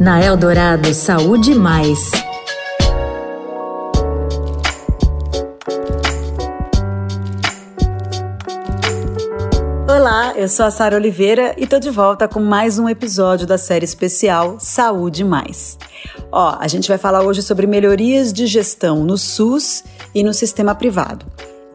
Na Eldorado Saúde Mais. Olá, eu sou a Sara Oliveira e tô de volta com mais um episódio da série especial Saúde Mais. Ó, a gente vai falar hoje sobre melhorias de gestão no SUS e no sistema privado.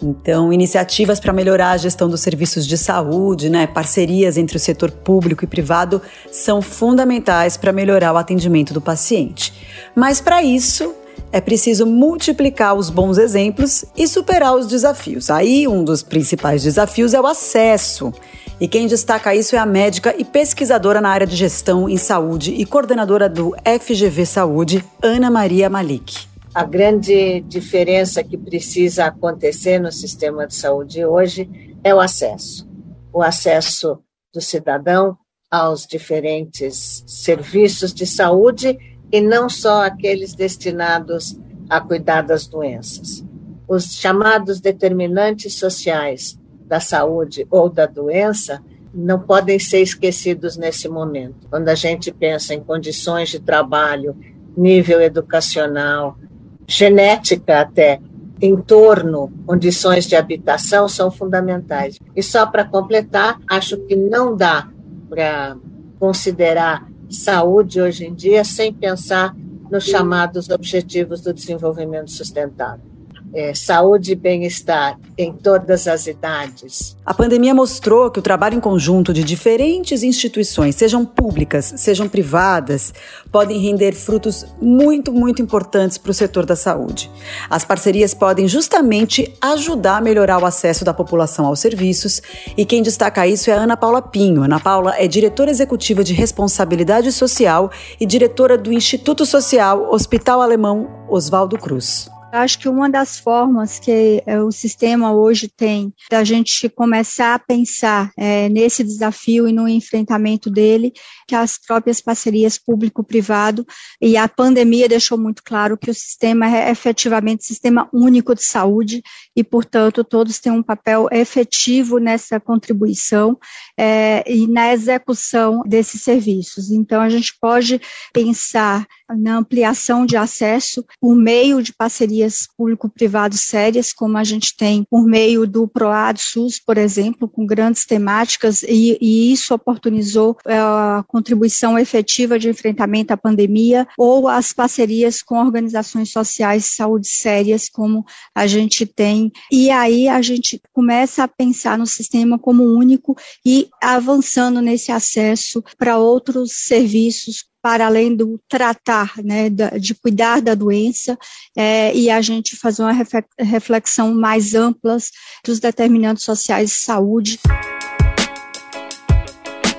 Então, iniciativas para melhorar a gestão dos serviços de saúde, né, parcerias entre o setor público e privado são fundamentais para melhorar o atendimento do paciente. Mas para isso, é preciso multiplicar os bons exemplos e superar os desafios. Aí, um dos principais desafios é o acesso. E quem destaca isso é a médica e pesquisadora na área de gestão em saúde e coordenadora do FGV Saúde, Ana Maria Malik. A grande diferença que precisa acontecer no sistema de saúde hoje é o acesso. O acesso do cidadão aos diferentes serviços de saúde e não só aqueles destinados a cuidar das doenças. Os chamados determinantes sociais da saúde ou da doença não podem ser esquecidos nesse momento. Quando a gente pensa em condições de trabalho, nível educacional, genética até, entorno, condições de habitação são fundamentais. E só para completar, acho que não dá para considerar saúde hoje em dia sem pensar nos chamados Objetivos do Desenvolvimento Sustentável é, saúde e bem-estar em todas as idades. A pandemia mostrou que o trabalho em conjunto de diferentes instituições, sejam públicas, sejam privadas, podem render frutos muito, muito importantes para o setor da saúde. As parcerias podem justamente ajudar a melhorar o acesso da população aos serviços e quem destaca isso é a Ana Paula Pinho. Ana Paula é diretora executiva de responsabilidade social e diretora do Instituto Social Hospital Alemão Oswaldo Cruz. Acho que uma das formas que é, o sistema hoje tem da gente começar a pensar é, nesse desafio e no enfrentamento dele, que as próprias parcerias público-privado e a pandemia deixou muito claro que o sistema é efetivamente sistema único de saúde e, portanto, todos têm um papel efetivo nessa contribuição é, e na execução desses serviços. Então, a gente pode pensar na ampliação de acesso por meio de parcerias público-privado sérias, como a gente tem por meio do PROAD SUS, por exemplo, com grandes temáticas, e, e isso oportunizou é, a contribuição efetiva de enfrentamento à pandemia, ou as parcerias com organizações sociais de saúde sérias, como a gente tem. E aí a gente começa a pensar no sistema como único e avançando nesse acesso para outros serviços para além do tratar, né, de cuidar da doença, é, e a gente fazer uma reflexão mais ampla dos determinantes sociais de saúde.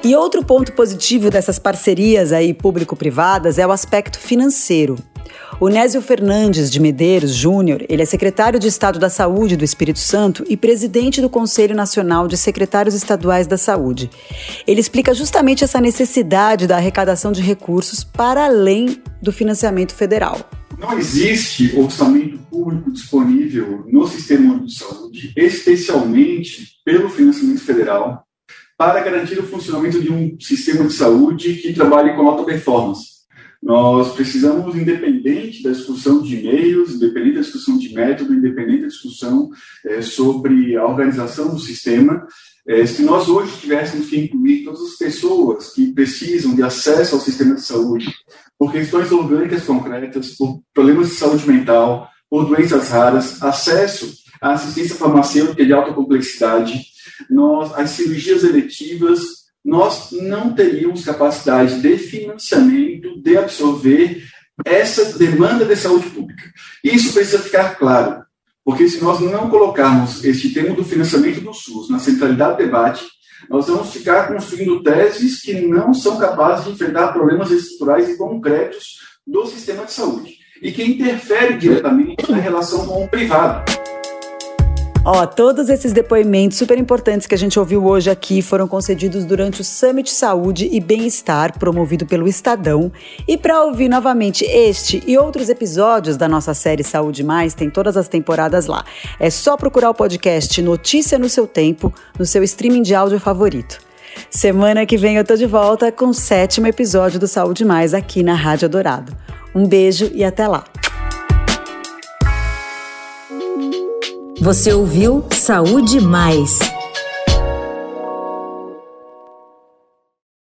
E outro ponto positivo dessas parcerias aí público-privadas é o aspecto financeiro. O Nésio Fernandes de Medeiros Júnior, ele é secretário de Estado da Saúde do Espírito Santo e presidente do Conselho Nacional de Secretários Estaduais da Saúde. Ele explica justamente essa necessidade da arrecadação de recursos para além do financiamento federal. Não existe orçamento público disponível no sistema de saúde, especialmente pelo financiamento federal, para garantir o funcionamento de um sistema de saúde que trabalhe com alta performance. Nós precisamos, independente da discussão de e-mails, independente da discussão de método, independente da discussão é, sobre a organização do sistema, é, se nós hoje tivéssemos que incluir todas as pessoas que precisam de acesso ao sistema de saúde, por questões orgânicas concretas, por problemas de saúde mental, por doenças raras, acesso à assistência farmacêutica de alta complexidade, nós, as cirurgias eletivas, nós não teríamos capacidade de financiamento de absorver essa demanda de saúde pública. Isso precisa ficar claro, porque se nós não colocarmos este tema do financiamento do SUS na centralidade do debate, nós vamos ficar construindo teses que não são capazes de enfrentar problemas estruturais e concretos do sistema de saúde e que interferem diretamente na relação com o privado. Ó, todos esses depoimentos super importantes que a gente ouviu hoje aqui foram concedidos durante o Summit Saúde e Bem-Estar, promovido pelo Estadão. E para ouvir novamente este e outros episódios da nossa série Saúde Mais, tem todas as temporadas lá. É só procurar o podcast Notícia no seu tempo, no seu streaming de áudio favorito. Semana que vem eu tô de volta com o sétimo episódio do Saúde Mais aqui na Rádio Dourado. Um beijo e até lá. Você ouviu Saúde Mais